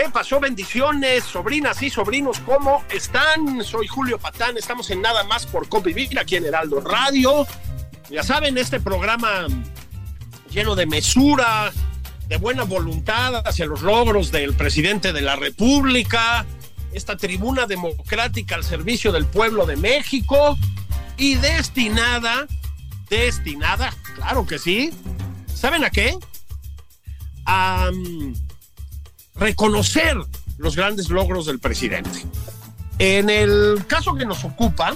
¿Qué pasó? Bendiciones, sobrinas y sobrinos, ¿cómo están? Soy Julio Patán, estamos en Nada más por convivir aquí en Heraldo Radio. Ya saben, este programa lleno de mesura, de buena voluntad hacia los logros del presidente de la República, esta tribuna democrática al servicio del pueblo de México y destinada, destinada, claro que sí, ¿saben a qué? A mm, reconocer los grandes logros del presidente. En el caso que nos ocupa,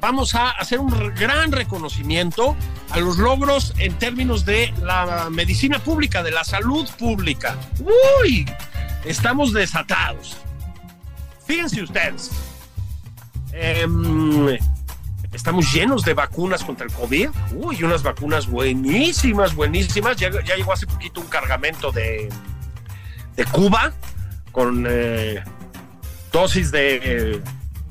vamos a hacer un gran reconocimiento a los logros en términos de la medicina pública, de la salud pública. ¡Uy! Estamos desatados. Fíjense ustedes. Em, estamos llenos de vacunas contra el COVID. Uy, unas vacunas buenísimas, buenísimas. Ya, ya llegó hace poquito un cargamento de, de Cuba con eh, dosis de,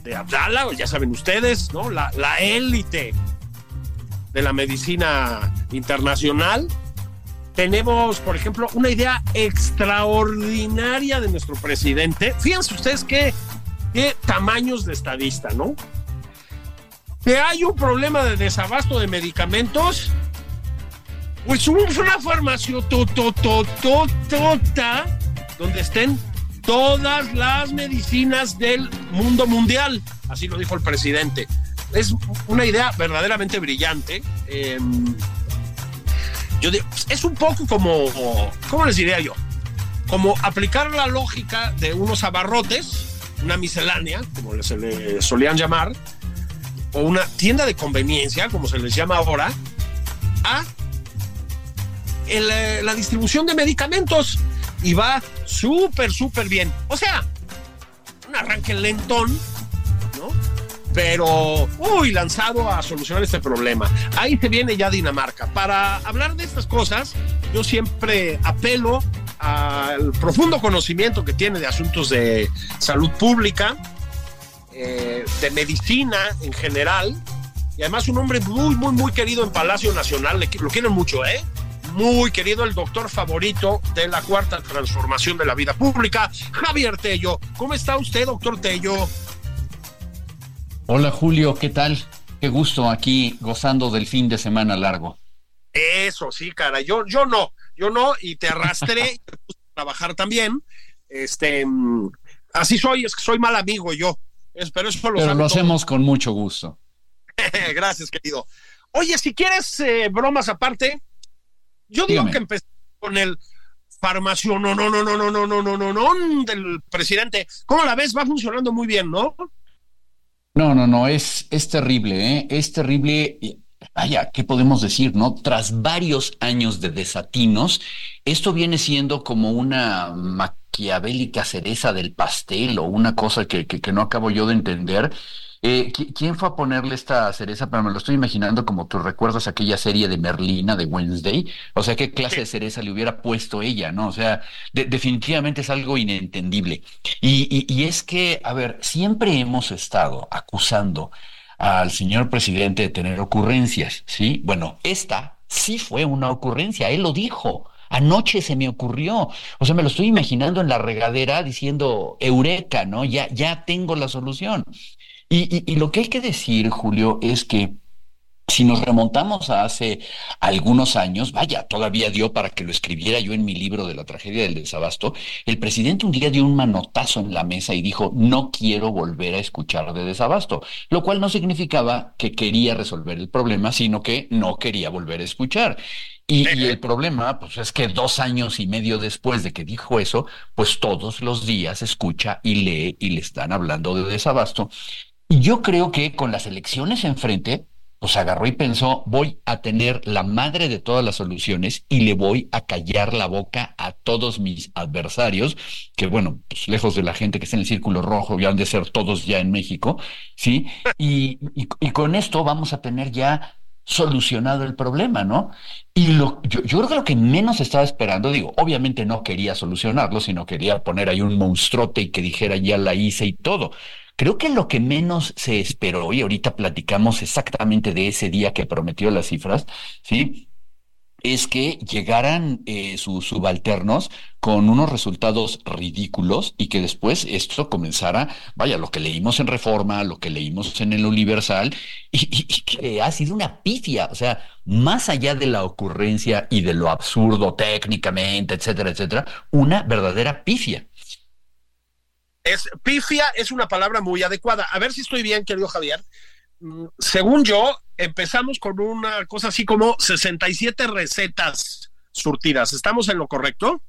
de Abdala, ya saben ustedes, ¿no? La, la élite de la medicina internacional. Tenemos, por ejemplo, una idea extraordinaria de nuestro presidente. Fíjense ustedes qué, qué tamaños de estadista, ¿no? Que hay un problema de desabasto de medicamentos. Pues un- una farmacia tototototota donde estén todas las medicinas del mundo mundial. Así lo dijo el presidente. Es una idea verdaderamente brillante. Eh, yo digo, es un poco como, ¿cómo les diría yo? Como aplicar la lógica de unos abarrotes, una miscelánea, como se le solían llamar, o una tienda de conveniencia, como se les llama ahora, a eh, la distribución de medicamentos y va súper, súper bien. O sea, un arranque lentón, ¿no? Pero, uy, lanzado a solucionar este problema. Ahí se viene ya Dinamarca. Para hablar de estas cosas, yo siempre apelo al profundo conocimiento que tiene de asuntos de salud pública, eh, de medicina en general, y además un hombre muy, muy, muy querido en Palacio Nacional, lo quieren mucho, ¿eh? Muy querido, el doctor favorito de la cuarta transformación de la vida pública, Javier Tello. ¿Cómo está usted, doctor Tello? Hola Julio, ¿qué tal? Qué gusto aquí gozando del fin de semana largo. Eso, sí, cara, yo, yo no, yo no, y te arrastré y te puse a trabajar también. Este, mm, así soy, es que soy mal amigo yo. Pero eso lo Pero lo hacemos con mucho gusto. Gracias, querido. Oye, si quieres eh, bromas aparte, yo digo Dígame. que empecé con el farmacio no, no, no, no, no, no, no, no, no, no del presidente. ¿Cómo la ves? Va funcionando muy bien, ¿no? No, no, no, es, es terrible, ¿eh? Es terrible. Vaya, ¿qué podemos decir, no? Tras varios años de desatinos, esto viene siendo como una maquiavélica cereza del pastel o una cosa que, que, que no acabo yo de entender. Eh, ¿qui- ¿Quién fue a ponerle esta cereza? Pero me lo estoy imaginando como tú recuerdas aquella serie de Merlina de Wednesday. O sea, ¿qué clase de cereza le hubiera puesto ella, no? O sea, de- definitivamente es algo inentendible. Y, y- y es que, a ver, siempre hemos estado acusando al señor presidente de tener ocurrencias, ¿sí? Bueno, esta sí fue una ocurrencia, él lo dijo. Anoche se me ocurrió, o sea, me lo estoy imaginando en la regadera diciendo, Eureka, ¿no? Ya, ya tengo la solución. Y, lo que hay que decir, Julio, es que Si nos remontamos a hace algunos años, vaya, todavía dio para que lo escribiera yo en mi libro de la tragedia del desabasto, el presidente un día dio un manotazo en la mesa y dijo, no quiero volver a escuchar de desabasto, lo cual no significaba que quería resolver el problema, sino que no quería volver a escuchar. Y, y, el problema, pues es que dos años y medio después de que dijo eso, pues todos los días escucha y lee y le están hablando de desabasto. Y yo creo que con las elecciones enfrente, pues agarró y pensó, voy a tener la madre de todas las soluciones y le voy a callar la boca a todos mis adversarios, que bueno, pues lejos de la gente que está en el círculo rojo, ya han de ser todos ya en México, ¿sí? Y, y, con esto vamos a tener ya solucionado el problema, ¿no? Y lo, yo, yo, creo que lo que menos estaba esperando, digo, obviamente no quería solucionarlo, sino quería poner ahí un monstruote y que dijera ya la hice y todo. Creo que lo que menos se esperó, y ahorita platicamos exactamente de ese día que prometió las cifras, ¿sí? es que llegaran eh, sus subalternos con unos resultados ridículos y que después esto comenzara, vaya, lo que leímos en Reforma, lo que leímos en el Universal, y, y, y, que ha sido una pifia, o sea, más allá de la ocurrencia y de lo absurdo técnicamente, etcétera, etcétera, una verdadera pifia. Es, pifia es una palabra muy adecuada. A ver si estoy bien, querido Javier. Mm, según yo, empezamos con una cosa así como 67 recetas surtidas. ¿Estamos en lo correcto?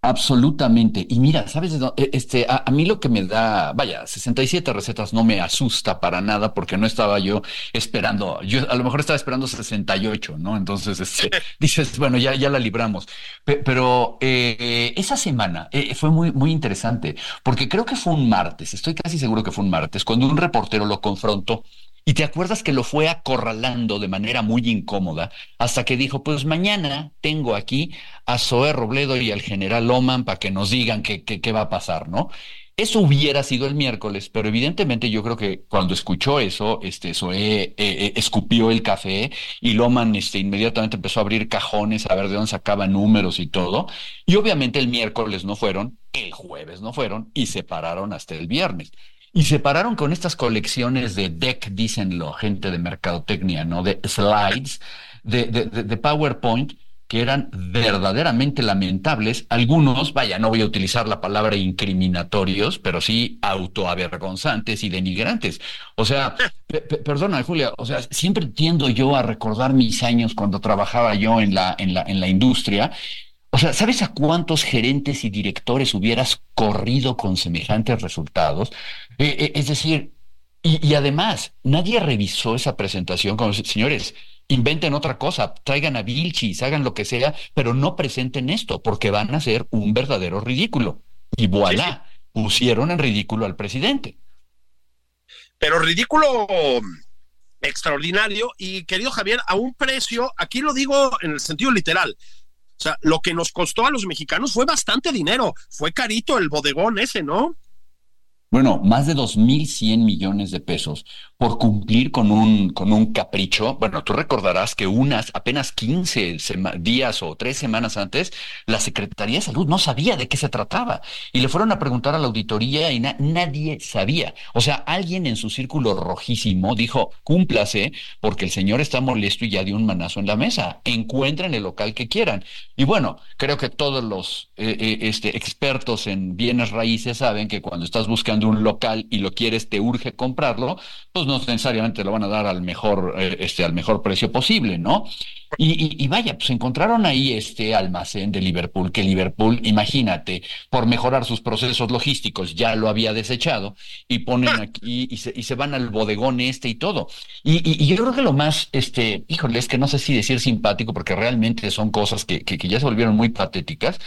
Absolutamente. Y mira, ¿sabes? Este, a, a, mí lo que me da, vaya, 67 recetas no me asusta para nada porque no estaba yo esperando, yo a lo mejor estaba esperando 68, ¿no? Entonces, este, dices, bueno, ya, ya la libramos. Pero eh, esa semana eh, fue muy, muy interesante porque creo que fue un martes, estoy casi seguro que fue un martes, cuando un reportero lo confrontó y te acuerdas que lo fue acorralando de manera muy incómoda hasta que dijo, pues mañana tengo aquí a Zoé Robledo y al general Loman para que nos digan qué, qué, va a pasar, ¿no? Eso hubiera sido el miércoles, pero evidentemente yo creo que cuando escuchó eso, este, Zoé eh, eh, escupió el café y Loman este, inmediatamente empezó a abrir cajones a ver de dónde sacaba números y todo. Y obviamente el miércoles no fueron, el jueves no fueron y se pararon hasta el viernes. Y se pararon con estas colecciones de deck, dicen lo gente de mercadotecnia, ¿no? De slides, de, de, de, PowerPoint, que eran verdaderamente lamentables. Algunos, vaya, no voy a utilizar la palabra incriminatorios, pero sí autoavergonzantes y denigrantes. O sea, perdona, Julia, o sea, siempre tiendo yo a recordar mis años cuando trabajaba yo en la, en la, en la industria o sea, ¿sabes a cuántos gerentes y directores hubieras corrido con semejantes resultados? Eh, eh, es decir, y, y, además, nadie revisó esa presentación como, señores, inventen otra cosa, traigan a Vilchis, hagan lo que sea, pero no presenten esto, porque van a ser un verdadero ridículo. Y voilà, sí, sí. pusieron en ridículo al presidente. Pero ridículo extraordinario y querido Javier, a un precio, aquí lo digo en el sentido literal, o sea, lo que nos costó a los mexicanos fue bastante dinero. Fue carito el bodegón ese, ¿no? Bueno, más de 2.100 millones de pesos por cumplir con un, con un capricho. Bueno, tú recordarás que unas apenas 15 días o tres semanas antes, la Secretaría de Salud no sabía de qué se trataba. Y le fueron a preguntar a la auditoría y na nadie sabía. O sea, alguien en su círculo rojísimo dijo, cúmplase porque el señor está molesto y ya dio un manazo en la mesa. Encuentren el local que quieran. Y bueno, creo que todos los eh, eh, este, expertos en bienes raíces saben que cuando estás buscando un local y lo quieres, te urge comprarlo, pues no necesariamente lo van a dar al mejor, eh, este, al mejor precio posible, ¿no? Y, y, y, vaya, pues encontraron ahí este almacén de Liverpool, que Liverpool, imagínate, por mejorar sus procesos logísticos, ya lo había desechado, y ponen aquí y se, y se van al bodegón este y todo. Y, y, yo creo que lo más, este, híjole, es que no sé si decir simpático, porque realmente son cosas que, que, que ya se volvieron muy patéticas,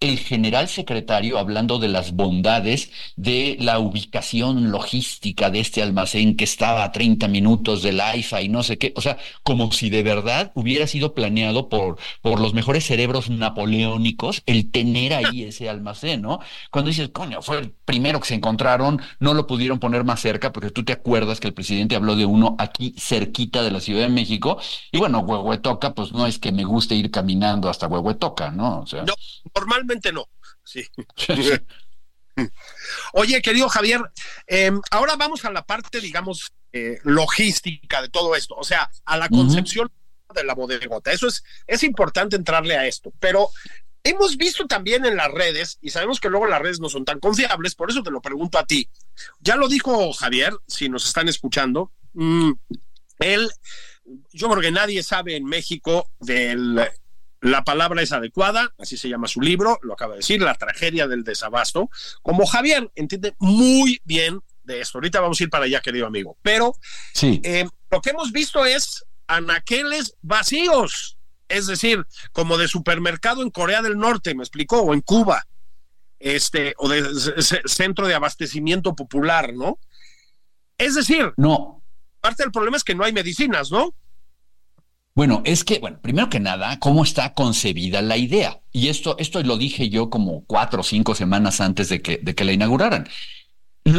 el general secretario hablando de las bondades de la ubicación logística de este almacén que estaba a 30 minutos del AIFA y no sé qué, o sea, como si de verdad hubiera sido planeado por, por los mejores cerebros napoleónicos el tener ahí ese almacén, ¿no? Cuando dices, coño, fue el primero que se encontraron, no lo pudieron poner más cerca, porque tú te acuerdas que el presidente habló de uno aquí cerquita de la Ciudad de México, y bueno, Huehuetoca, pues no es que me guste ir caminando hasta Huehuetoca, ¿no? O sea, no, no. Sí. Oye, querido Javier, eh, ahora vamos a la parte, digamos, eh, logística de todo esto, o sea, a la concepción de la bodegota. Eso es, es importante entrarle a esto, pero hemos visto también en las redes, y sabemos que luego las redes no son tan confiables, por eso te lo pregunto a ti. Ya lo dijo Javier, si nos están escuchando, mm, él, yo creo que nadie sabe en México del la palabra es adecuada, así se llama su libro, lo acaba de decir, La tragedia del desabasto. Como Javier entiende muy bien de esto, ahorita vamos a ir para allá, querido amigo, pero sí. Eh, lo que hemos visto es anaqueles vacíos, es decir, como de supermercado en Corea del Norte, me explicó, o en Cuba, este, o de centro de abastecimiento popular, ¿no? Es decir, no. Parte del problema es que no hay medicinas, ¿no? Bueno, es que, bueno, primero que nada, ¿cómo está concebida la idea? Y esto, esto lo dije yo como cuatro o cinco semanas antes de que, de que la inauguraran.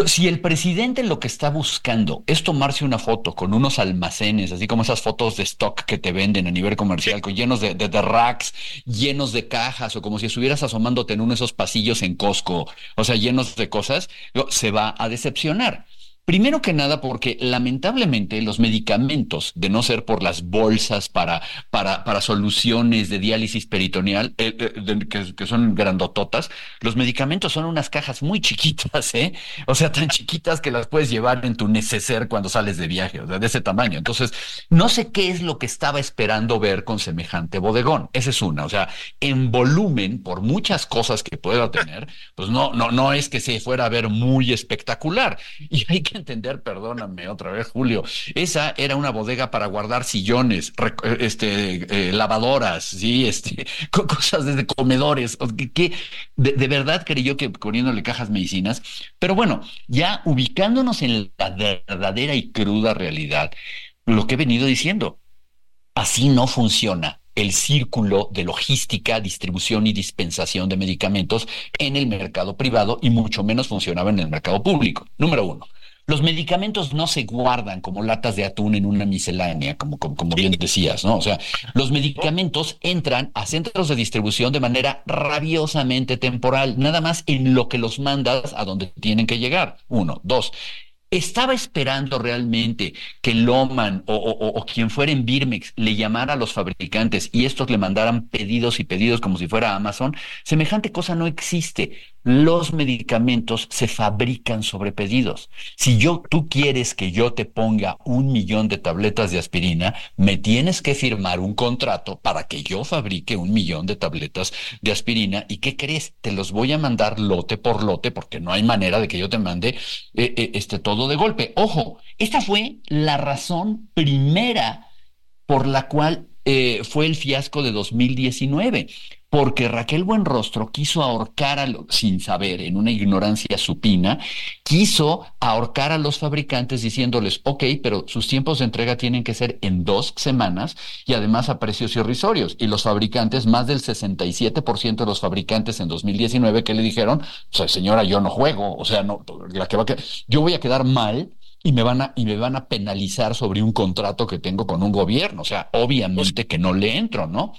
si el presidente lo que está buscando es tomarse una foto con unos almacenes, así como esas fotos de stock que te venden a nivel comercial, llenos de, de, racks, llenos de cajas, o como si estuvieras asomándote en uno de esos pasillos en Costco, o sea, llenos de cosas, se va a decepcionar. Primero que nada, porque lamentablemente los medicamentos, de no ser por las bolsas para, para, soluciones de diálisis peritoneal, eh, eh, que, son grandototas, los medicamentos son unas cajas muy chiquitas, ¿eh? O sea, tan chiquitas que las puedes llevar en tu neceser cuando sales de viaje, o sea, de ese tamaño. Entonces, no sé qué es lo que estaba esperando ver con semejante bodegón. Esa es una. O sea, en volumen, por muchas cosas que pueda tener, pues no, no, no es que se fuera a ver muy espectacular. Y hay que entender, perdóname otra vez, Julio, esa era una bodega para guardar sillones, este, eh, lavadoras, sí, este, cosas desde comedores, que, de, verdad creyó que poniéndole cajas medicinas, pero bueno, ya ubicándonos en la verdadera y cruda realidad, lo que he venido diciendo, así no funciona el círculo de logística, distribución y dispensación de medicamentos en el mercado privado y mucho menos funcionaba en el mercado público. Número uno. Los medicamentos no se guardan como latas de atún en una miscelánea, como, como, bien decías, ¿no? O sea, los medicamentos entran a centros de distribución de manera rabiosamente temporal, nada más en lo que los mandas a donde tienen que llegar. Uno. Dos, ¿Estaba esperando realmente que Loman o, o, quien fuera en Birmex le llamara a los fabricantes y estos le mandaran pedidos y pedidos como si fuera Amazon? Semejante cosa no existe los medicamentos se fabrican sobre pedidos. Si yo, tú quieres que yo te ponga un millón de tabletas de aspirina, me tienes que firmar un contrato para que yo fabrique un millón de tabletas de aspirina. ¿Y qué crees? Te los voy a mandar lote por lote porque no hay manera de que yo te mande eh, eh, este todo de golpe. Ojo, esta fue la razón primera por la cual eh, fue el fiasco de 2019 porque Raquel Buenrostro quiso ahorcar a sin saber, en una ignorancia supina, quiso ahorcar a los fabricantes diciéndoles, ok, pero sus tiempos de entrega tienen que ser en dos semanas y además a precios irrisorios. Y los fabricantes, más del 67% de los fabricantes en 2019 que le dijeron, señora, yo no juego, o sea, no, la que va a yo voy a quedar mal y me van a y me van a penalizar sobre un contrato que tengo con un gobierno, o sea, obviamente que no le entro, ¿no?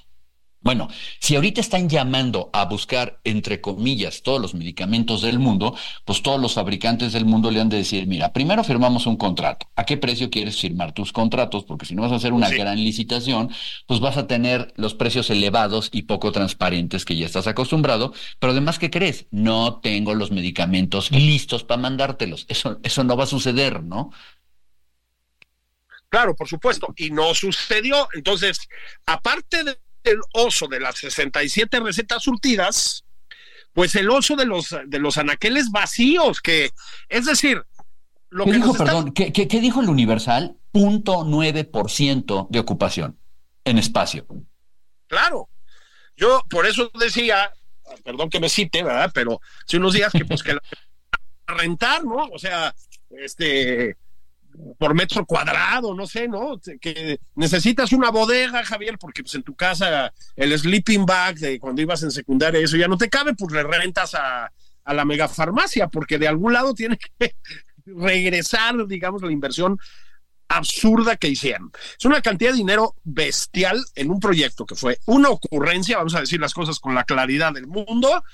Bueno, si ahorita están llamando a buscar, entre comillas, todos los medicamentos del mundo, pues todos los fabricantes del mundo le han de decir, mira, primero firmamos un contrato. ¿A qué precio quieres firmar tus contratos? Porque si no vas a hacer una gran licitación, pues vas a tener los precios elevados y poco transparentes que ya estás acostumbrado. Pero además, ¿qué crees? No tengo los medicamentos listos para mandártelos. Eso, eso no va a suceder, ¿no? Claro, por supuesto, y no sucedió. Entonces, aparte de el oso de las 67 recetas surtidas, pues el oso de los, de los anaqueles vacíos, que es decir, lo ¿Qué que dijo, perdón, ¿qué, dijo el Universal? Punto nueve por ciento de ocupación en espacio. Claro. Yo por eso decía, perdón que me cite, ¿verdad? Pero hace unos días que pues que la, rentar, ¿no? O sea, este por metro cuadrado, no sé, ¿no? Que necesitas una bodega, Javier, porque pues en tu casa el sleeping bag de cuando ibas en secundaria, eso ya no te cabe, pues le rentas a, a la megafarmacia, porque de algún lado tiene que regresar, digamos, la inversión absurda que hicieron. Es una cantidad de dinero bestial en un proyecto que fue una ocurrencia, vamos a decir las cosas con la claridad del mundo,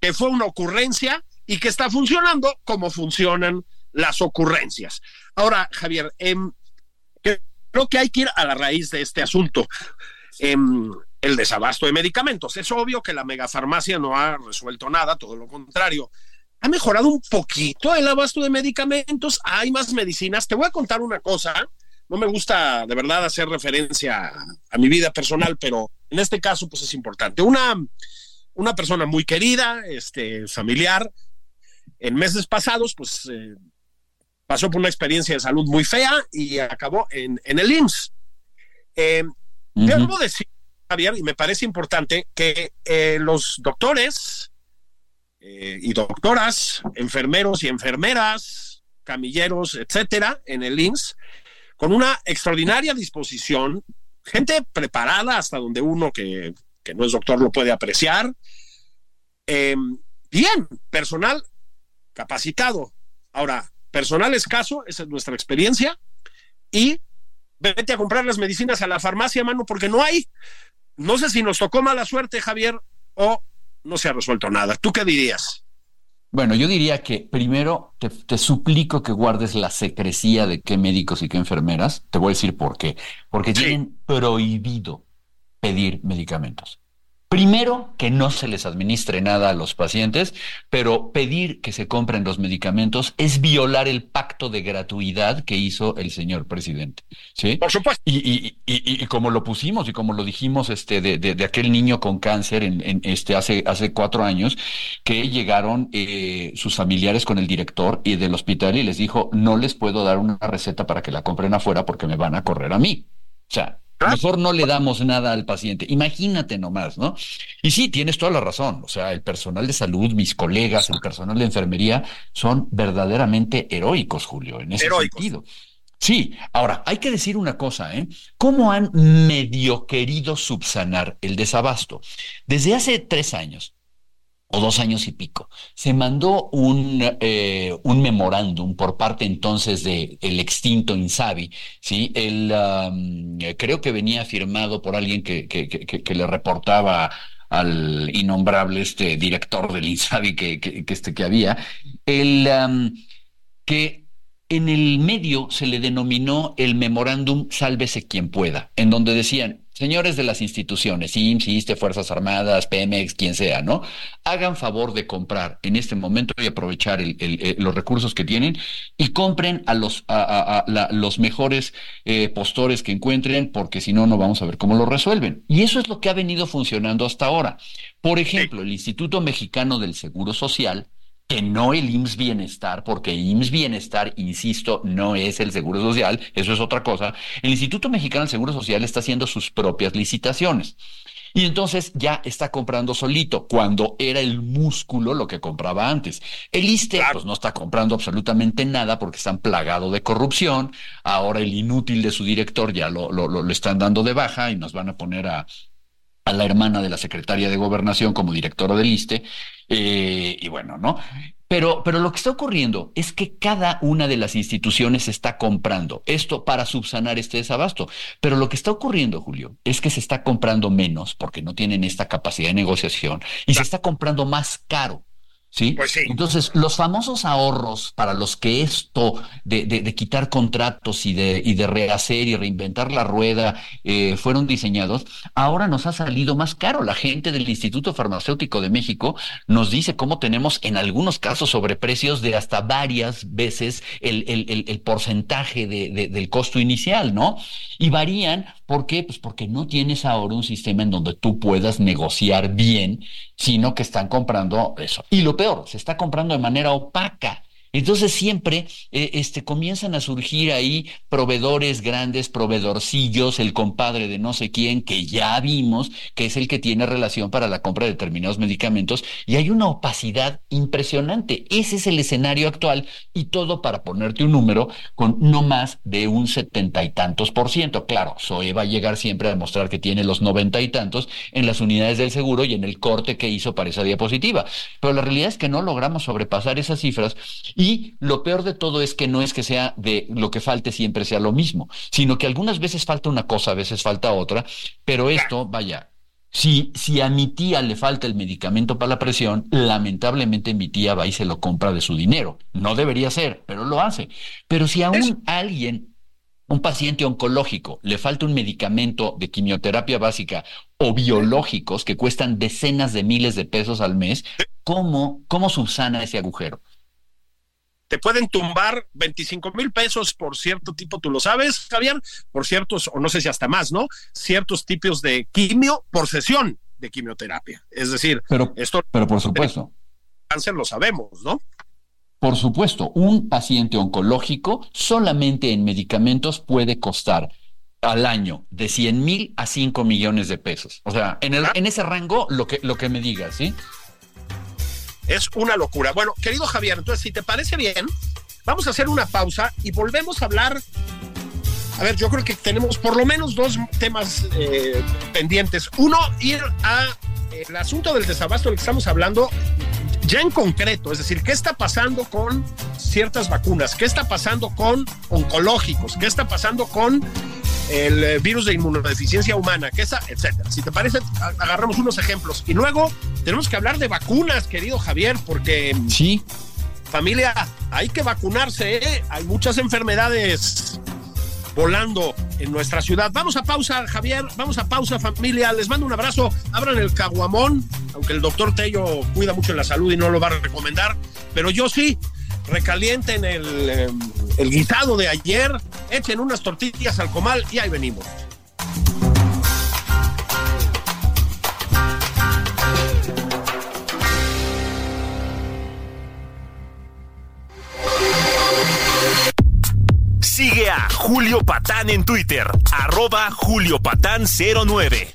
que fue una ocurrencia y que está funcionando como funcionan las ocurrencias. Ahora, Javier, em, creo que hay que ir a la raíz de este asunto. Em, el desabasto de medicamentos. Es obvio que la megafarmacia no ha resuelto nada, todo lo contrario. Ha mejorado un poquito el abasto de medicamentos, hay más medicinas. Te voy a contar una cosa, no me gusta de verdad hacer referencia a, mi vida personal, pero en este caso pues es importante. Una, una persona muy querida, este, familiar, en meses pasados pues eh, pasó por una experiencia de salud muy fea y acabó en, el IMSS. Eh, Debo decir Javier, y me parece importante que eh, los doctores eh, y doctoras, enfermeros y enfermeras, camilleros, etcétera, en el INS, con una extraordinaria disposición, gente preparada hasta donde uno que, no es doctor lo puede apreciar. Eh, bien, personal capacitado. Ahora, personal escaso, esa es nuestra experiencia, y vete a comprar las medicinas a la farmacia, mano, porque no hay. No sé si nos tocó mala suerte, Javier, o no se ha resuelto nada. ¿Tú qué dirías? Bueno, yo diría que primero te, suplico que guardes la secrecía de qué médicos y qué enfermeras. Te voy a decir por qué. Porque tienen prohibido pedir medicamentos. Primero, que no se les administre nada a los pacientes, pero pedir que se compren los medicamentos es violar el pacto de gratuidad que hizo el señor presidente. ¿sí? Por supuesto. Y, y, como lo pusimos y como lo dijimos este, de, de, aquel niño con cáncer en, este, hace, hace cuatro años, que llegaron eh, sus familiares con el director y del hospital y les dijo, no les puedo dar una receta para que la compren afuera porque me van a correr a mí. O sea, Mejor no le damos nada al paciente. Imagínate nomás, ¿no? Y sí, tienes toda la razón. O sea, el personal de salud, mis colegas, el personal de enfermería son verdaderamente heroicos, Julio, en ese sentido. Sí, ahora hay que decir una cosa, ¿eh? ¿Cómo han medio querido subsanar el desabasto? Desde hace tres años, o dos años y pico, se mandó un, eh, un memorándum por parte entonces de el extinto Insabi, ¿sí? El, creo que venía firmado por alguien que, que, que, le reportaba al innombrable este director del Insabi que, que, este, que había, el, que en el medio se le denominó el memorándum Sálvese quien pueda, en donde decían, señores de las instituciones, IMSS, ISTE, Fuerzas Armadas, Pemex, quien sea, ¿no? Hagan favor de comprar en este momento y aprovechar los recursos que tienen y compren a los, a, los mejores eh, postores que encuentren, porque si no, no vamos a ver cómo lo resuelven. Y eso es lo que ha venido funcionando hasta ahora. Por ejemplo, el Instituto Mexicano del Seguro Social que no el IMSS Bienestar, porque IMSS Bienestar, insisto, no es el Seguro Social, eso es otra cosa. El Instituto Mexicano del Seguro Social está haciendo sus propias licitaciones. Y entonces ya está comprando solito, cuando era el músculo lo que compraba antes. El ISTE pues no está comprando absolutamente nada porque están plagados de corrupción. Ahora el inútil de su director ya lo, lo, lo, están dando de baja y nos van a poner a, a la hermana de la secretaria de gobernación como directora del ISTE, eh, y bueno, ¿no? Pero, pero lo que está ocurriendo es que cada una de las instituciones está comprando esto para subsanar este desabasto. Pero lo que está ocurriendo, Julio, es que se está comprando menos porque no tienen esta capacidad de negociación y se está comprando más caro. ¿Sí? Pues sí. Entonces, los famosos ahorros para los que esto de, de, quitar contratos y de, y de rehacer y reinventar la rueda eh, fueron diseñados, ahora nos ha salido más caro. La gente del Instituto Farmacéutico de México nos dice cómo tenemos en algunos casos sobreprecios de hasta varias veces el, el, el, el porcentaje de, del costo inicial, ¿no? Y varían, ¿por qué? Pues porque no tienes ahora un sistema en donde tú puedas negociar bien, sino que están comprando eso. Y lo peor, se está comprando de manera opaca. Entonces siempre eh, este, comienzan a surgir ahí proveedores grandes, proveedorcillos, el compadre de no sé quién, que ya vimos que es el que tiene relación para la compra de determinados medicamentos, y hay una opacidad impresionante. Ese es el escenario actual y todo para ponerte un número con no más de un setenta y tantos por ciento. Claro, SOE va a llegar siempre a demostrar que tiene los noventa y tantos en las unidades del seguro y en el corte que hizo para esa diapositiva. Pero la realidad es que no logramos sobrepasar esas cifras lo peor de todo es que no es que sea de lo que falte siempre sea lo mismo, sino que algunas veces falta una cosa, a veces falta otra, pero esto, vaya, Si, si a mi tía le falta el medicamento para la presión, lamentablemente mi tía va y se lo compra de su dinero. No debería ser, pero lo hace. Pero si a un alguien, un paciente oncológico, le falta un medicamento de quimioterapia básica o biológicos que cuestan decenas de miles de pesos al mes, ¿cómo, cómo subsana ese agujero? Te pueden tumbar 25 mil pesos por cierto tipo, tú lo sabes, Javier, por ciertos, o no sé si hasta más, ¿no? Ciertos tipos de quimio por sesión de quimioterapia. Es decir, pero, esto, pero por supuesto. Cáncer lo sabemos, ¿no? Por supuesto, un paciente oncológico solamente en medicamentos puede costar al año de 100 mil a 5 millones de pesos. O sea, en, el, en ese rango, lo que, lo que me digas, ¿sí? Es una locura. Bueno, querido Javier, entonces, si te parece bien, vamos a hacer una pausa y volvemos a hablar. A ver, yo creo que tenemos por lo menos dos temas eh, pendientes. Uno, ir a asunto del desabasto del que estamos hablando ya en concreto, es decir, ¿qué está pasando con ciertas vacunas? ¿Qué está pasando con oncológicos? ¿Qué está pasando con el eh, virus de inmunodeficiencia humana, que esa, etcétera. Si te parece, agarramos unos ejemplos. Y luego tenemos que hablar de vacunas, querido Javier, porque. Sí. Familia, hay que vacunarse, ¿eh? Hay muchas enfermedades volando en nuestra ciudad. Vamos a pausa, Javier, vamos a pausa, familia. Les mando un abrazo. Abran el caguamón, aunque el doctor Tello cuida mucho en la salud y no lo va a recomendar, pero yo sí recalienten el, em, el guisado de ayer, echen unas tortillas al comal y ahí venimos. Sigue a Julio Patán en Twitter, arroba Julio Patán 09.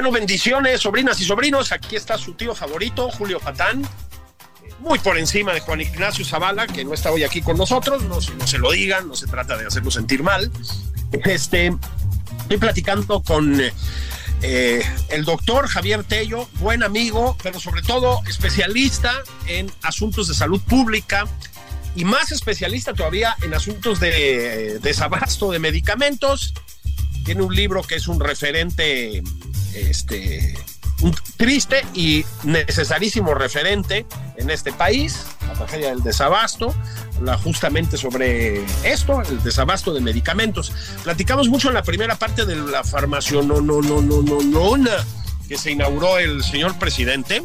Bueno, bendiciones, sobrinas y sobrinos. Aquí está su tío favorito, Julio Patán. Muy por encima de Juan Ignacio Zavala, que no está hoy aquí con nosotros. No, se lo digan, no se trata de hacerlo sentir mal. Este, estoy platicando con eh, el doctor Javier Tello, buen amigo, pero sobre todo especialista en asuntos de salud pública y más especialista todavía en asuntos de desabasto de medicamentos. Tiene un libro que es un referente este, un triste y necesarísimo referente en este país, la tragedia del desabasto, la, justamente sobre esto, el desabasto de medicamentos. Platicamos mucho en la primera parte de la farmacia no, que se inauguró el señor presidente.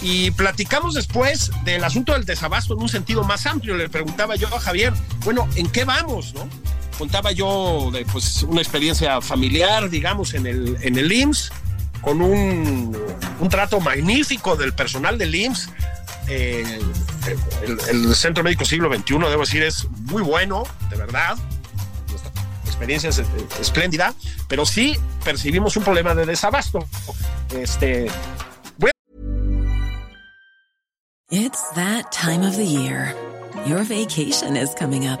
Y platicamos después del asunto del desabasto en un sentido más amplio. Le preguntaba yo a Javier, bueno, ¿en qué vamos? ¿no? Contaba yo de pues, una experiencia familiar, digamos, en el, en el IMSS, con un, un trato magnífico del personal del IMSS. Eh, el, Centro Médico Siglo XXI, debo decir, es muy bueno, de verdad. Nuestra experiencia es espléndida, pero sí percibimos un problema de desabasto. Este, It's that time of the year. Your vacation is coming up.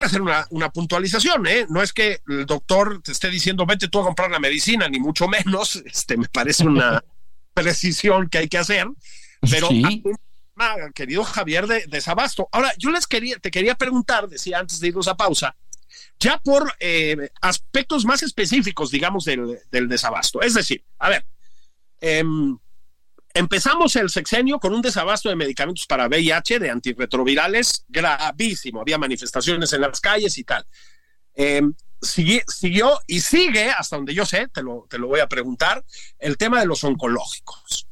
hacer una, una, puntualización, ¿eh? No es que el doctor te esté diciendo vete tú a comprar la medicina, ni mucho menos. Este me parece una precisión que hay que hacer, pero ¿Sí? querido Javier de, Desabasto. Ahora, yo les quería, te quería preguntar, decía antes de irnos a pausa, ya por eh, aspectos más específicos, digamos, del, del, desabasto. Es decir, a ver, eh, Empezamos el sexenio con un desabasto de medicamentos para VIH, de antirretrovirales, gravísimo. Había manifestaciones en las calles y tal. Eh, siguió y sigue, hasta donde yo sé, te lo, te lo voy a preguntar, el tema de los oncológicos.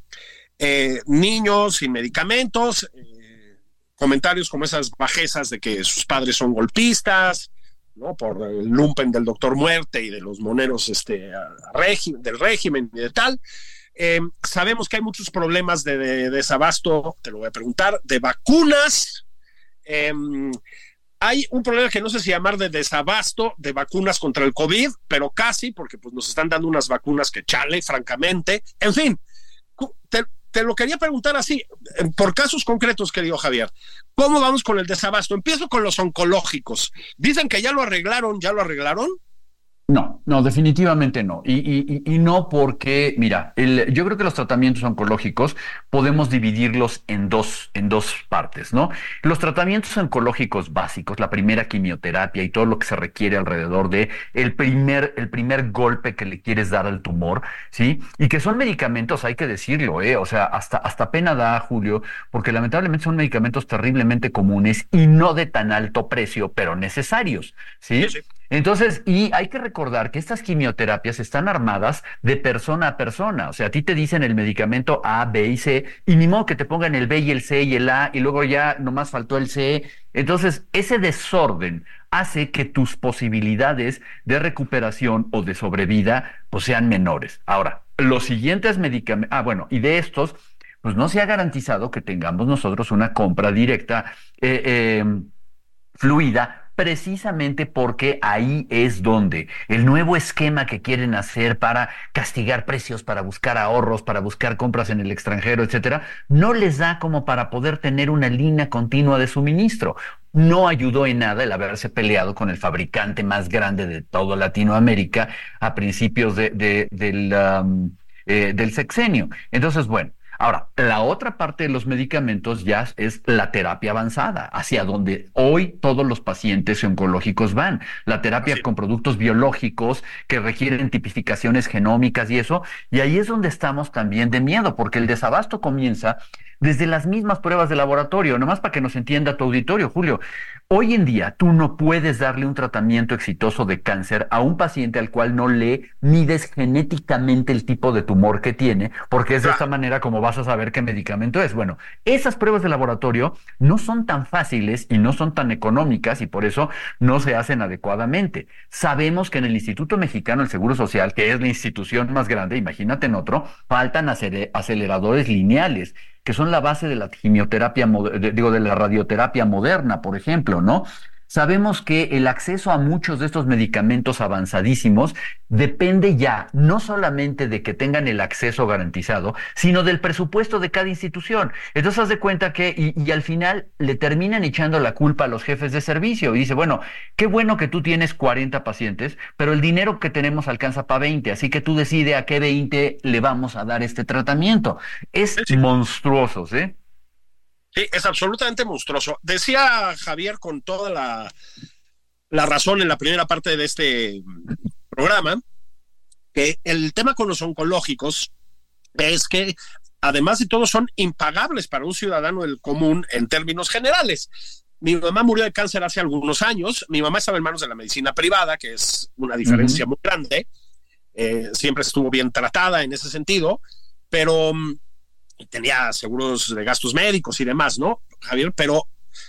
Eh, niños sin medicamentos, eh, comentarios como esas bajezas de que sus padres son golpistas, ¿no? Por el lumpen del doctor muerte y de los moneros este, del régimen y de tal. Eh, sabemos que hay muchos problemas de, de, desabasto, te lo voy a preguntar, de vacunas. Em, hay un problema que no sé si llamar de desabasto de vacunas contra el COVID, pero casi, porque pues nos están dando unas vacunas que chale, francamente. En fin, te, te lo quería preguntar así, por casos concretos, querido Javier. ¿Cómo vamos con el desabasto? Empiezo con los oncológicos. Dicen que ya lo arreglaron, ¿ya lo arreglaron? No, no, definitivamente no. Y, y, y no porque, mira, el, yo creo que los tratamientos oncológicos podemos dividirlos en dos, en dos partes, ¿no? Los tratamientos oncológicos básicos, la primera quimioterapia y todo lo que se requiere alrededor de el primer, el primer golpe que le quieres dar al tumor, ¿sí? Y que son medicamentos, hay que decirlo, ¿eh? O sea, hasta, hasta pena da, Julio, porque lamentablemente son medicamentos terriblemente comunes y no de tan alto precio, pero necesarios, ¿sí? sí, sí. Entonces, y hay que recordar que estas quimioterapias están armadas de persona a persona. O sea, a ti te dicen el medicamento A, B y C, y ni modo que te pongan el B y el C y el A, y luego ya nomás faltó el C. Entonces, ese desorden hace que tus posibilidades de recuperación o de sobrevida pues sean menores. Ahora, los siguientes medicamentos, ah, bueno, y de estos, pues no se ha garantizado que tengamos nosotros una compra directa eh, eh, fluida precisamente porque ahí es donde el nuevo esquema que quieren hacer para castigar precios, para buscar ahorros, para buscar compras en el extranjero, etcétera, no les da como para poder tener una línea continua de suministro. No ayudó en nada el haberse peleado con el fabricante más grande de toda Latinoamérica a principios eh, del sexenio. Entonces, bueno, Ahora, la otra parte de los medicamentos ya es la terapia avanzada, hacia donde hoy todos los pacientes oncológicos van. La terapia Así. con productos biológicos que requieren tipificaciones genómicas y eso. Y ahí es donde estamos también de miedo, porque el desabasto comienza desde las mismas pruebas de laboratorio, nomás para que nos entienda tu auditorio, Julio. Hoy en día tú no puedes darle un tratamiento exitoso de cáncer a un paciente al cual no le mides genéticamente el tipo de tumor que tiene, porque es de esta manera como vas a saber qué medicamento es. Bueno, esas pruebas de laboratorio no son tan fáciles y no son tan económicas y por eso no se hacen adecuadamente. Sabemos que en el Instituto Mexicano del Seguro Social, que es la institución más grande, imagínate en otro, faltan aceleradores lineales que son la base de la quimioterapia, digo, de la radioterapia moderna, por ejemplo, ¿no? Sabemos que el acceso a muchos de estos medicamentos avanzadísimos depende ya no solamente de que tengan el acceso garantizado, sino del presupuesto de cada institución. Entonces, haz de cuenta que, y, y, al final le terminan echando la culpa a los jefes de servicio. Y dice, bueno, qué bueno que tú tienes 40 pacientes, pero el dinero que tenemos alcanza para 20, así que tú decide a qué 20 le vamos a dar este tratamiento. Es sí. monstruoso, ¿sí? Sí, es absolutamente monstruoso. Decía Javier con toda la, la, razón en la primera parte de este programa que el tema con los oncológicos es que además de todo son impagables para un ciudadano del común en términos generales. Mi mamá murió de cáncer hace algunos años. Mi mamá estaba en manos de la medicina privada, que es una diferencia uh -huh. muy grande. Eh, siempre estuvo bien tratada en ese sentido, pero tenía seguros de gastos médicos y demás, ¿no, Javier? Pero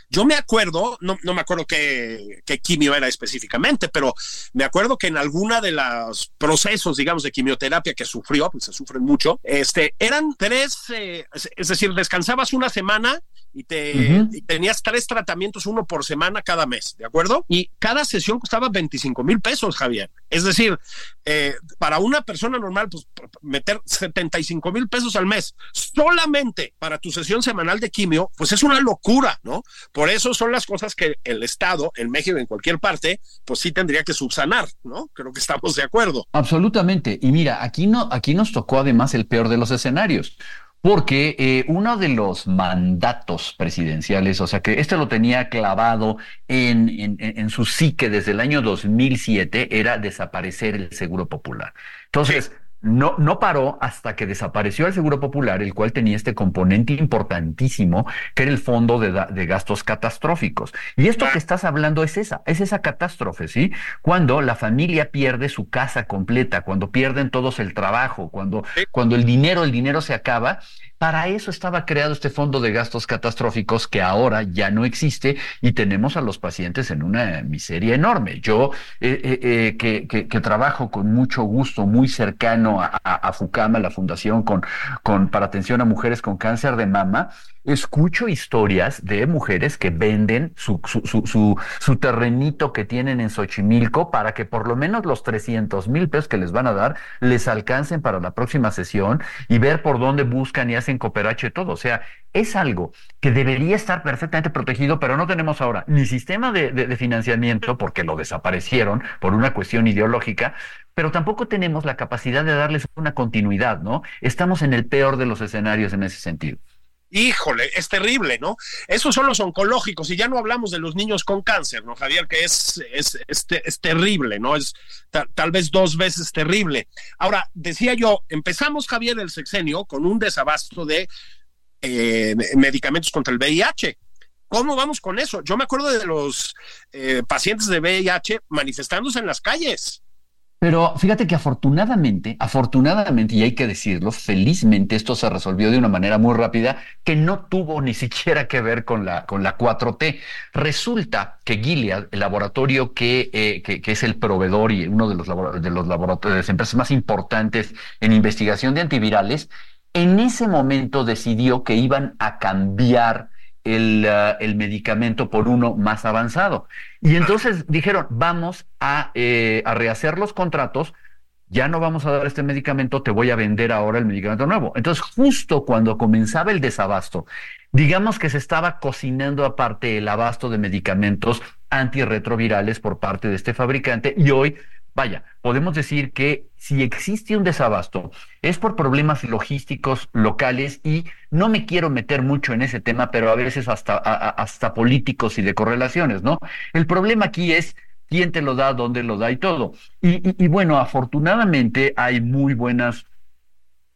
yo me acuerdo, no, no me acuerdo qué, qué, quimio era específicamente, pero me acuerdo que en alguna de los procesos, digamos, de quimioterapia que sufrió, pues se sufren mucho, este, eran tres, eh, es decir, descansabas una semana y, te, uh -huh. y tenías tres tratamientos, uno por semana cada mes, ¿de acuerdo? Y cada sesión costaba 25 mil pesos, Javier. Es decir, eh, para una persona normal, pues meter 75 mil pesos al mes solamente para tu sesión semanal de quimio, pues es una locura, ¿no? Por eso son las cosas que el Estado, en México, en cualquier parte, pues sí tendría que subsanar, ¿no? Creo que estamos de acuerdo. Absolutamente. Y mira, aquí, no, aquí nos tocó además el peor de los escenarios. Porque eh, uno de los mandatos presidenciales, o sea que este lo tenía clavado en, en, en, su psique desde el año 2007, era desaparecer el seguro popular. Entonces. No, no paró hasta que desapareció el Seguro Popular, el cual tenía este componente importantísimo, que era el fondo de, de gastos catastróficos. Y esto que estás hablando es esa, es esa catástrofe, ¿sí? Cuando la familia pierde su casa completa, cuando pierden todos el trabajo, cuando, cuando el dinero, el dinero se acaba para eso estaba creado este fondo de gastos catastróficos que ahora ya no existe y tenemos a los pacientes en una miseria enorme. Yo, eh, eh, eh, que, que, trabajo con mucho gusto, muy cercano a, a, FUCAMA, la Fundación con, con, para Atención a Mujeres con Cáncer de Mama, escucho historias de mujeres que venden su, su, su, su, terrenito que tienen en Xochimilco para que por lo menos los 300 mil pesos que les van a dar les alcancen para la próxima sesión y ver por dónde buscan y hacen cooperache todo. O sea, es algo que debería estar perfectamente protegido, pero no tenemos ahora ni sistema de, de financiamiento porque lo desaparecieron por una cuestión ideológica, pero tampoco tenemos la capacidad de darles una continuidad, ¿no? Estamos en el peor de los escenarios en ese sentido. Híjole, es terrible, ¿no? Esos son los oncológicos y ya no hablamos de los niños con cáncer, ¿no, Javier? Que es, es, es, terrible, ¿no? Es tal vez dos veces terrible. Ahora, decía yo, empezamos, Javier, el sexenio con un desabasto de eh, medicamentos contra el VIH. ¿Cómo vamos con eso? Yo me acuerdo de los eh, pacientes de VIH manifestándose en las calles. Pero fíjate que afortunadamente, afortunadamente, y hay que decirlo, felizmente esto se resolvió de una manera muy rápida que no tuvo ni siquiera que ver con la, con la 4T. Resulta que Gilead, el laboratorio que, eh, que, que, es el proveedor y uno de los, de los laboratorios, de las empresas más importantes en investigación de antivirales, en ese momento decidió que iban a cambiar el, uh, el, medicamento por uno más avanzado. Y entonces dijeron, vamos a, eh, a, rehacer los contratos, ya no vamos a dar este medicamento, te voy a vender ahora el medicamento nuevo. Entonces, justo cuando comenzaba el desabasto, digamos que se estaba cocinando aparte el abasto de medicamentos antirretrovirales por parte de este fabricante y hoy Vaya, podemos decir que si existe un desabasto es por problemas logísticos locales y no me quiero meter mucho en ese tema, pero a veces hasta, hasta políticos y de correlaciones, ¿no? El problema aquí es quién te lo da, dónde lo da y todo. y bueno, afortunadamente hay muy buenas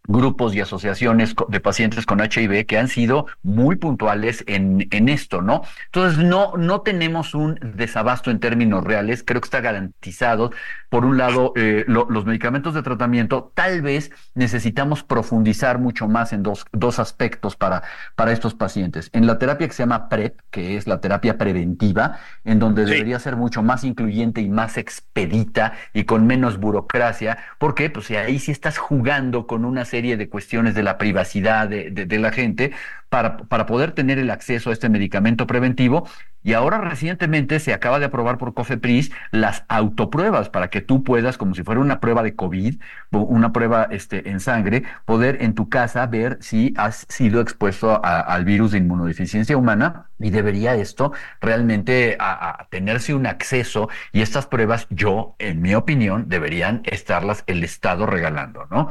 grupos y asociaciones de pacientes con HIV que han sido muy puntuales en, en esto, ¿no? Entonces, no, no tenemos un desabasto en términos reales, creo que está garantizado. Por un lado, eh, los medicamentos de tratamiento, tal vez necesitamos profundizar mucho más en dos, dos aspectos para, para estos pacientes. En la terapia que se llama PrEP, que es la terapia preventiva, en donde debería ser mucho más incluyente y más expedita y con menos burocracia, porque pues ahí sí estás jugando con una serie de cuestiones de la privacidad de, de, la gente para, para, poder tener el acceso a este medicamento preventivo. Y ahora recientemente se acaba de aprobar por COFEPRIS las autopruebas para que tú puedas, como si fuera una prueba de COVID, una prueba este, en sangre, poder en tu casa ver si has sido expuesto al virus de inmunodeficiencia humana. Y debería esto realmente a, tenerse un acceso y estas pruebas, yo, en mi opinión, deberían estarlas el Estado regalando, ¿no?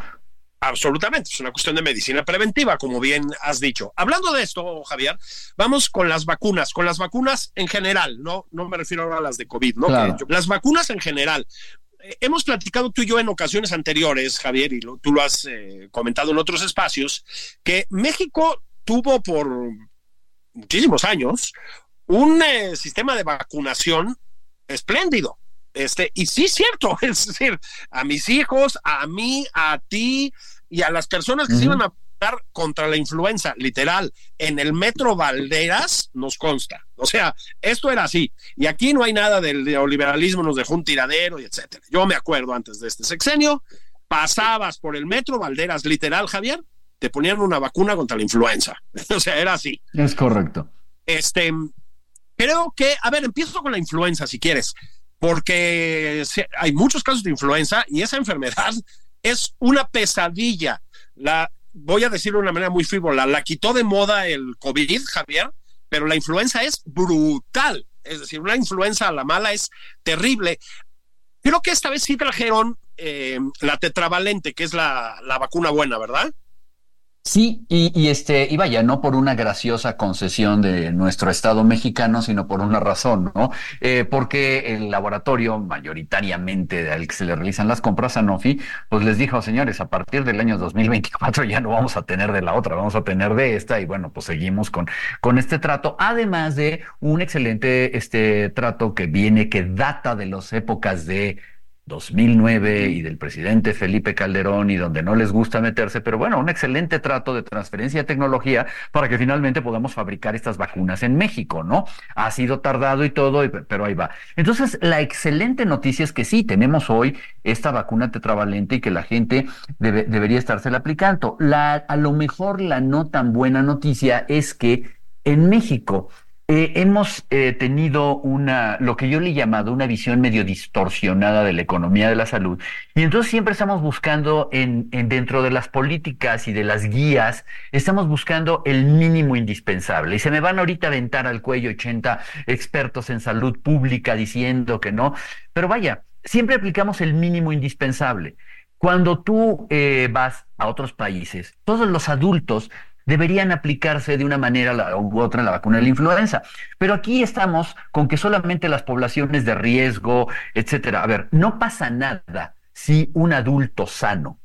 Absolutamente, es una cuestión de medicina preventiva, como bien has dicho. Hablando de esto, Javier, vamos con las vacunas, con las vacunas en general, no, no me refiero ahora a las de COVID, ¿no? las vacunas en general. Eh, hemos platicado tú y yo en ocasiones anteriores, Javier, y tú lo has eh, comentado en otros espacios, que México tuvo por muchísimos años un eh, sistema de vacunación espléndido. Este, y sí, cierto, es decir, a mis hijos, a mí, a ti y a las personas que se iban a dar contra la influenza, literal, en el metro Valderas, nos consta. O sea, esto era así. Y aquí no hay nada del neoliberalismo, nos dejó un tiradero y etcétera. Yo me acuerdo antes de este sexenio, pasabas por el metro Valderas, literal, Javier, te ponían una vacuna contra la influenza. o sea, era así. Es correcto. Este, creo que, a ver, empiezo con la influenza, si quieres porque hay muchos casos de influenza y esa enfermedad es una pesadilla. La, voy a decirlo de una manera muy frívola, la quitó de moda el COVID, Javier, pero la influenza es brutal. Es decir, una influenza a la mala es terrible. Creo que esta vez sí trajeron eh, la tetravalente, que es la, la vacuna buena, ¿verdad? Sí, y, este, y vaya, no por una graciosa concesión de nuestro Estado mexicano, sino por una razón, ¿no? Eh, porque el laboratorio, mayoritariamente al que se le realizan las compras, Sanofi, pues les dijo, señores, a partir del año 2024 ya no vamos a tener de la otra, vamos a tener de esta, y bueno, pues seguimos con, con este trato, además de un excelente este trato que viene, que data de las épocas de 2009 y del presidente Felipe Calderón y donde no les gusta meterse, pero bueno, un excelente trato de transferencia de tecnología para que finalmente podamos fabricar estas vacunas en México, ¿no? Ha sido tardado y todo, pero ahí va. Entonces, la excelente noticia es que sí, tenemos hoy esta vacuna tetravalente y que la gente debe, debería estársela aplicando. La, a lo mejor la no tan buena noticia es que en México eh, hemos eh, tenido una, lo que yo le he llamado una visión medio distorsionada de la economía de la salud. Y entonces siempre estamos buscando en, dentro de las políticas y de las guías, estamos buscando el mínimo indispensable. Y se me van ahorita a aventar al cuello 80 expertos en salud pública diciendo que no. Pero vaya, siempre aplicamos el mínimo indispensable. Cuando tú eh, vas a otros países, todos los adultos deberían aplicarse de una manera u otra la vacuna de la influenza. Pero aquí estamos con que solamente las poblaciones de riesgo, etcétera. A ver, no pasa nada si un adulto sano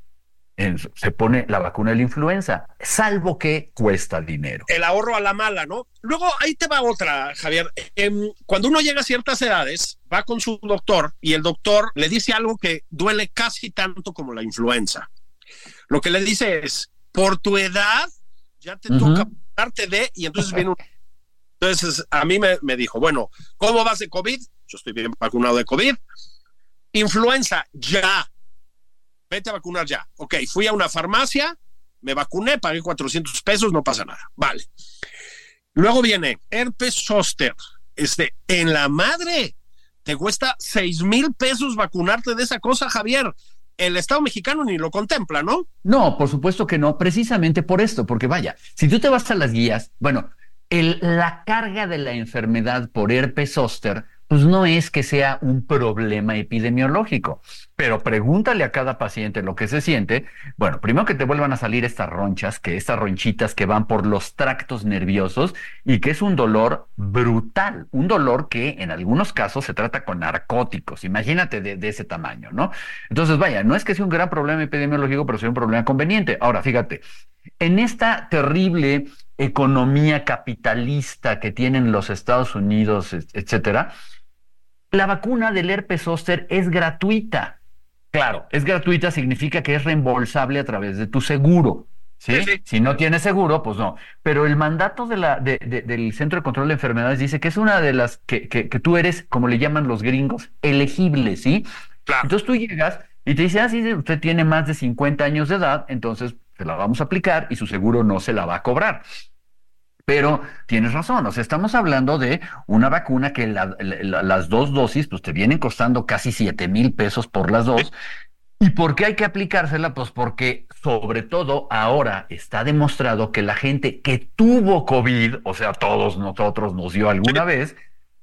se pone la vacuna de la influenza, salvo que cuesta dinero. El ahorro a la mala, ¿no? Luego ahí te va otra, Javier. Em, cuando uno llega a ciertas edades, va con su doctor y el doctor le dice algo que duele casi tanto como la influenza. Lo que le dice es, por tu edad, ya te toca darte de, y entonces viene un... Entonces a mí me, me, dijo, bueno, ¿cómo vas de COVID? Yo estoy bien vacunado de COVID. Influenza, ya. Vete a vacunar ya. Ok, fui a una farmacia, me vacuné, pagué 400 pesos, no pasa nada. Vale. Luego viene herpes zoster. Este, en la madre, te cuesta 6 mil pesos vacunarte de esa cosa, Javier el Estado mexicano ni lo contempla, ¿no? No, por supuesto que no, precisamente por esto, porque vaya, si tú te vas a las guías, bueno, la carga de la enfermedad por herpes zóster pues no es que sea un problema epidemiológico, pero pregúntale a cada paciente lo que se siente. Bueno, primero que te vuelvan a salir estas ronchas, que estas ronchitas que van por los tractos nerviosos y que es un dolor brutal, un dolor que en algunos casos se trata con narcóticos. Imagínate de, ese tamaño, ¿no? Entonces, vaya, no es que sea un gran problema epidemiológico, pero sea un problema conveniente. Ahora, fíjate, en esta terrible economía capitalista que tienen los Estados Unidos, etcétera, la vacuna del herpes zóster es gratuita. Claro, es gratuita significa que es reembolsable a través de tu seguro. ¿sí? Si no tienes seguro, pues no. Pero el mandato de la, del Centro de Control de Enfermedades dice que es una de las que, que, tú eres, como le llaman los gringos, elegible, ¿sí? Claro. Entonces tú llegas y te dice, ah, sí, usted tiene más de 50 años de edad, entonces se la vamos a aplicar y su seguro no se la va a cobrar. Pero tienes razón, o sea, estamos hablando de una vacuna que las dos dosis, pues te vienen costando casi 7 mil pesos por las dos. ¿Y por qué hay que aplicársela? Pues porque sobre todo ahora está demostrado que la gente que tuvo COVID, o sea, todos nosotros nos dio alguna vez,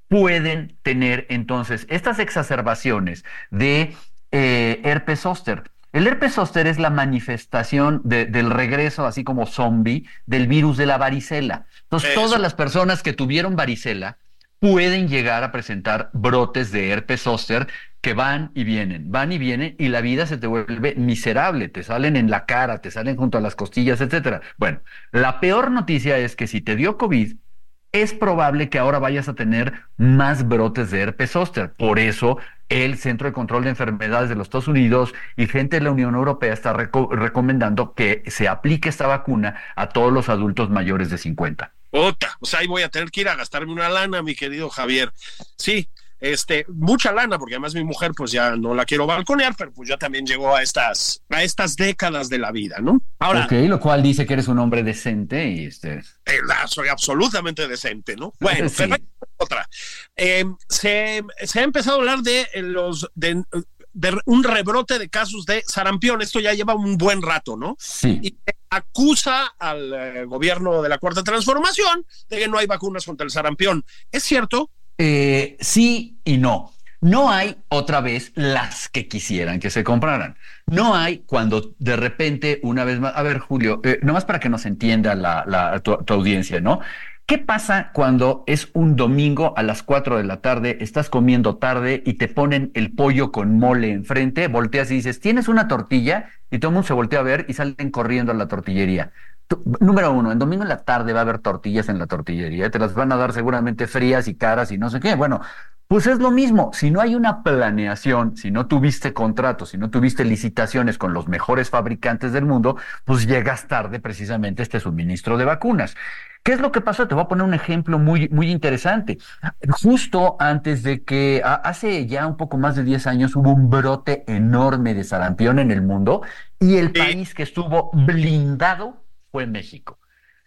pueden tener entonces estas exacerbaciones de eh, herpes zóster. El herpes zóster es la manifestación del regreso, así como zombie, del virus de la varicela. Entonces, todas las personas que tuvieron varicela pueden llegar a presentar brotes de herpes zóster que van y vienen, van y vienen y la vida se te vuelve miserable, te salen en la cara, te salen junto a las costillas, etcétera. Bueno, la peor noticia es que si te dio COVID, es probable que ahora vayas a tener más brotes de herpes zóster. Por eso el Centro de Control de Enfermedades de los Estados Unidos y gente de la Unión Europea está recomendando que se aplique esta vacuna a todos los adultos mayores de 50. Ota, sea, ahí voy a tener que ir a gastarme una lana, mi querido Javier. Sí, este, mucha lana, porque además mi mujer pues ya no la quiero balconear, pero pues ya también llegó a estas, a estas décadas de la vida, ¿no? Ahora. Ok, lo cual dice que eres un hombre decente y este. Eh, soy absolutamente decente, ¿no? Bueno, otra. Em, se, ha empezado a hablar de los, de, un rebrote de casos de sarampión. Esto ya lleva un buen rato, ¿no? Sí. Y acusa al eh, gobierno de la Cuarta Transformación de que no hay vacunas contra el sarampión. ¿Es cierto? Eh, sí y no. No hay otra vez las que quisieran que se compraran. No hay cuando de repente, una vez más, a ver, Julio, eh, nomás para que nos entienda la, tu, audiencia, ¿no? ¿Qué pasa cuando es un domingo a las 4 de la tarde, estás comiendo tarde y te ponen el pollo con mole enfrente, volteas y dices, ¿tienes una tortilla? Y todo el mundo se voltea a ver y salen corriendo a la tortillería. Número uno, en domingo en la tarde va a haber tortillas en la tortillería, te las van a dar seguramente frías y caras y no sé qué. Bueno, pues es lo mismo, si no hay una planeación, si no tuviste contratos, si no tuviste licitaciones con los mejores fabricantes del mundo, pues llegas tarde precisamente este suministro de vacunas. ¿Qué es lo que pasó? Te voy a poner un ejemplo muy, muy interesante. Justo antes de que, hace ya un poco más de 10 años, hubo un brote enorme de sarampión en el mundo y el país que estuvo blindado fue México.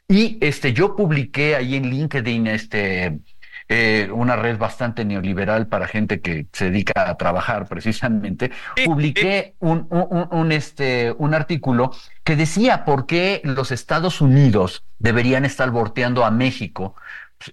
Y este, yo publiqué ahí en LinkedIn este, eh, una red bastante neoliberal para gente que se dedica a trabajar precisamente, publiqué un, un, este, un artículo que decía por qué los Estados Unidos deberían estar volteando a México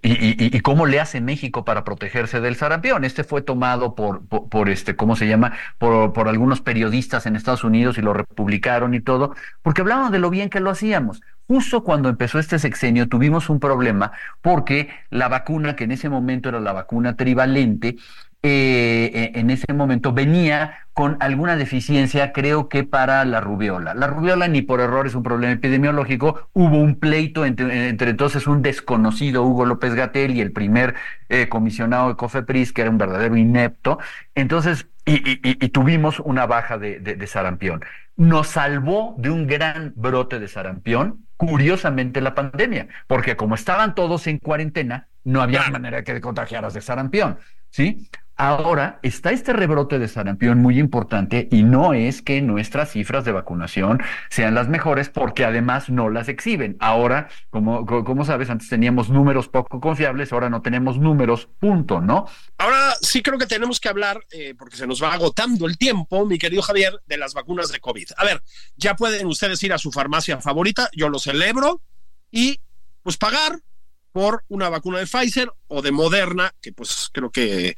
y, cómo le hace México para protegerse del sarampión. Este fue tomado por, por, este, ¿cómo se llama? Por, por, algunos periodistas en Estados Unidos y lo republicaron y todo, porque hablaban de lo bien que lo hacíamos. Justo cuando empezó este sexenio tuvimos un problema porque la vacuna, que en ese momento era la vacuna trivalente, eh, eh, en ese momento venía con alguna deficiencia, creo que para la rubiola. La rubiola ni por error es un problema epidemiológico, hubo un pleito entre, entonces un desconocido Hugo López Gatel y el primer eh, comisionado de COFEPRIS, que era un verdadero inepto, entonces, y, tuvimos una baja de, de sarampión. Nos salvó de un gran brote de sarampión, curiosamente la pandemia, porque como estaban todos en cuarentena, no había manera que te contagiaras de sarampión, ¿sí? Ahora está este rebrote de sarampión muy importante y no es que nuestras cifras de vacunación sean las mejores porque además no las exhiben. Ahora, como, sabes, antes teníamos números poco confiables, ahora no tenemos números, punto, ¿no? Ahora sí creo que tenemos que hablar, eh, porque se nos va agotando el tiempo, mi querido Javier, de las vacunas de COVID. A ver, ya pueden ustedes ir a su farmacia favorita, yo lo celebro, y pues pagar por una vacuna de Pfizer o de Moderna, que pues creo que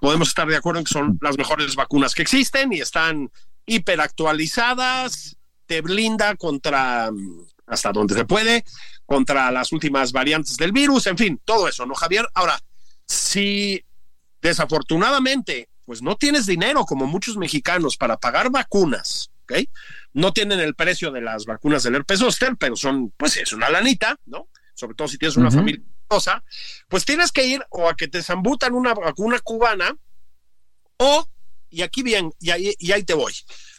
podemos estar de acuerdo en que son las mejores vacunas que existen y están hiperactualizadas, te blinda contra, hasta donde se puede, contra las últimas variantes del virus, en fin, todo eso, ¿no, Javier? Ahora, si desafortunadamente, pues no tienes dinero como muchos mexicanos para pagar vacunas, ¿ok? No tienen el precio de las vacunas del herpes zóster, pero son, pues es una lanita, ¿no? Sobre todo si tienes una familia cosa, pues tienes que ir o a que te zambutan una vacuna cubana o, y aquí bien, y ahí, y ahí te voy,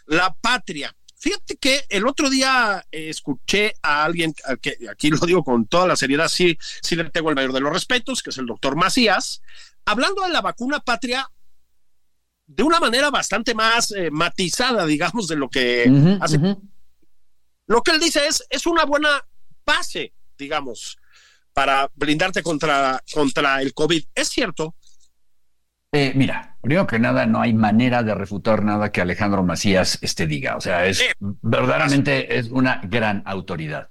la patria. Fíjate que el otro día eh, escuché a alguien, que aquí lo digo con toda la seriedad, sí, sí le tengo el mayor de los respetos, que es el doctor Macías, hablando de la vacuna patria de una manera bastante más eh, matizada, digamos, de lo que hace. Lo que él dice es, es una buena base digamos, para blindarte contra, contra el COVID. ¿Es cierto? Eh, mira, primero que nada, no hay manera de refutar nada que Alejandro Macías este diga. O sea, es verdaderamente es una gran autoridad.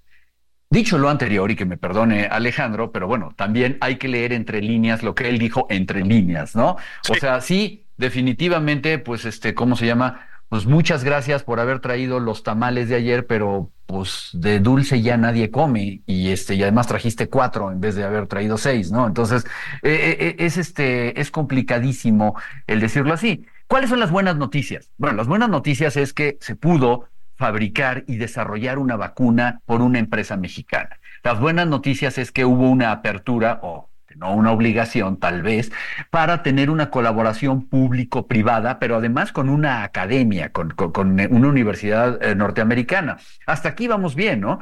Dicho lo anterior, y que me perdone Alejandro, pero bueno, también hay que leer entre líneas lo que él dijo entre líneas, ¿no? O sea, sí, definitivamente, pues este, ¿cómo se llama? Pues muchas gracias por haber traído los tamales de ayer, pero pues de dulce ya nadie come y este y además trajiste cuatro en vez de haber traído seis, ¿no? Entonces eh, eh, es este es complicadísimo el decirlo así. ¿Cuáles son las buenas noticias? Bueno, las buenas noticias es que se pudo fabricar y desarrollar una vacuna por una empresa mexicana. Las buenas noticias es que hubo una apertura o no una obligación tal vez, para tener una colaboración público-privada, pero además con una academia, con, una universidad eh, norteamericana. Hasta aquí vamos bien, ¿no?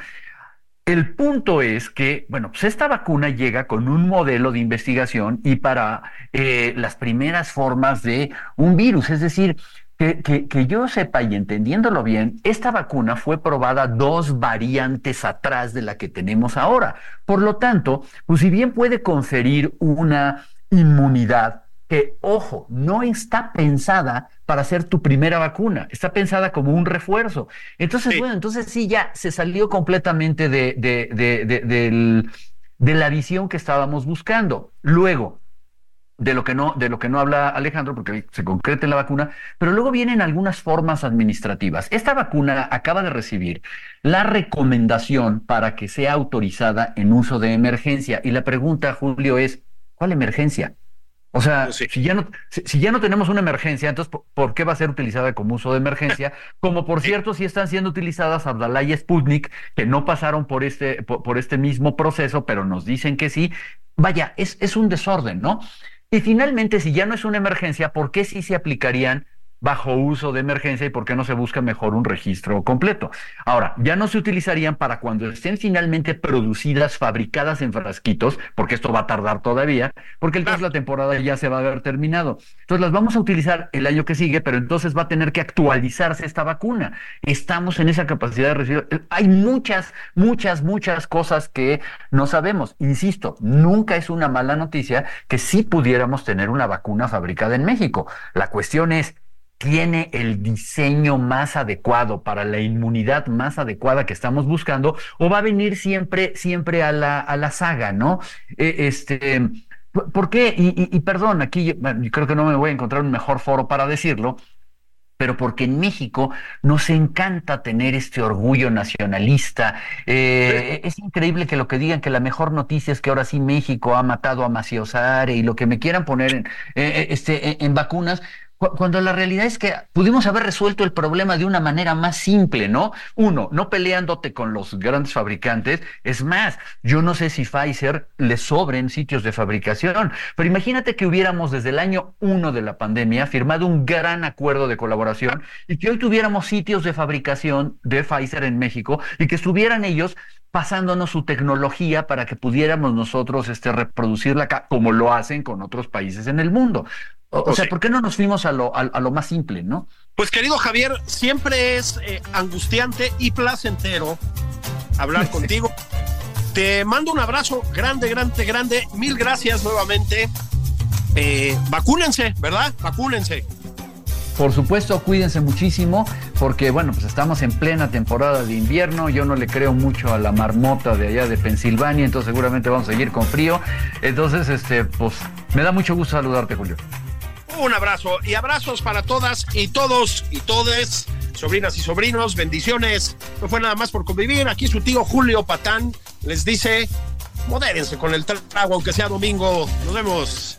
El punto es que, bueno, pues esta vacuna llega con un modelo de investigación y para eh, las primeras formas de un virus, es decir, que, yo sepa y entendiéndolo bien, esta vacuna fue probada dos variantes atrás de la que tenemos ahora. Por lo tanto, pues si bien puede conferir una inmunidad que, ojo, no está pensada para ser tu primera vacuna, está pensada como un refuerzo. Entonces, bueno, entonces sí, ya se salió completamente de, de, de, de la visión que estábamos buscando. Luego, de lo que no, de lo que no habla Alejandro, porque se concreta en la vacuna, pero luego vienen algunas formas administrativas. Esta vacuna acaba de recibir la recomendación para que sea autorizada en uso de emergencia. Y la pregunta, Julio, es, ¿cuál emergencia? O sea, pues si, ya no, si, ya no tenemos una emergencia, entonces, ¿por, qué va a ser utilizada como uso de emergencia? Como por cierto, si están siendo utilizadas Abdalá y Sputnik, que no pasaron por este, por, este mismo proceso, pero nos dicen que sí. Vaya, es, es un desorden, ¿no? Y finalmente, si ya no es una emergencia, ¿por qué sí se aplicarían bajo uso de emergencia y por qué no se busca mejor un registro completo. Ahora, ya no se utilizarían para cuando estén finalmente producidas, fabricadas en frasquitos, porque esto va a tardar todavía, porque entonces la temporada ya se va a haber terminado. Entonces las vamos a utilizar el año que sigue, pero entonces va a tener que actualizarse esta vacuna. Estamos en esa capacidad de recibir. Hay muchas, muchas, muchas cosas que no sabemos. Insisto, nunca es una mala noticia que sí pudiéramos tener una vacuna fabricada en México. La cuestión es, tiene el diseño más adecuado para la inmunidad más adecuada que estamos buscando o va a venir siempre siempre a la a la saga, ¿no? Eh, este ¿Por qué? Y, perdón, aquí yo, creo que no me voy a encontrar un mejor foro para decirlo, pero porque en México nos encanta tener este orgullo nacionalista. Eh, es increíble que lo que digan que la mejor noticia es que ahora sí México ha matado a Maciosare y lo que me quieran poner en, eh, este, en vacunas, cuando la realidad es que pudimos haber resuelto el problema de una manera más simple, ¿no? Uno, no peleándote con los grandes fabricantes. Es más, yo no sé si Pfizer le sobren sitios de fabricación, pero imagínate que hubiéramos desde el año uno de la pandemia firmado un gran acuerdo de colaboración y que hoy tuviéramos sitios de fabricación de Pfizer en México y que estuvieran ellos pasándonos su tecnología para que pudiéramos nosotros este, reproducirla como lo hacen con otros países en el mundo. O, sea, ¿por qué no nos fuimos a lo, a, lo, más simple, no? Pues querido Javier, siempre es eh, angustiante y placentero hablar contigo. Te mando un abrazo grande, grande, grande. Mil gracias nuevamente. Eh, vacúnense, ¿verdad? Vacúnense. Por supuesto, cuídense muchísimo porque, bueno, pues estamos en plena temporada de invierno. Yo no le creo mucho a la marmota de allá de Pensilvania, entonces seguramente vamos a seguir con frío. Entonces, este, pues me da mucho gusto saludarte, Julio. Un abrazo y abrazos para todas y todos y todes, sobrinas y sobrinos, bendiciones. No fue nada más por convivir. Aquí su tío Julio Patán les dice, modérense con el trago, aunque sea domingo. Nos vemos.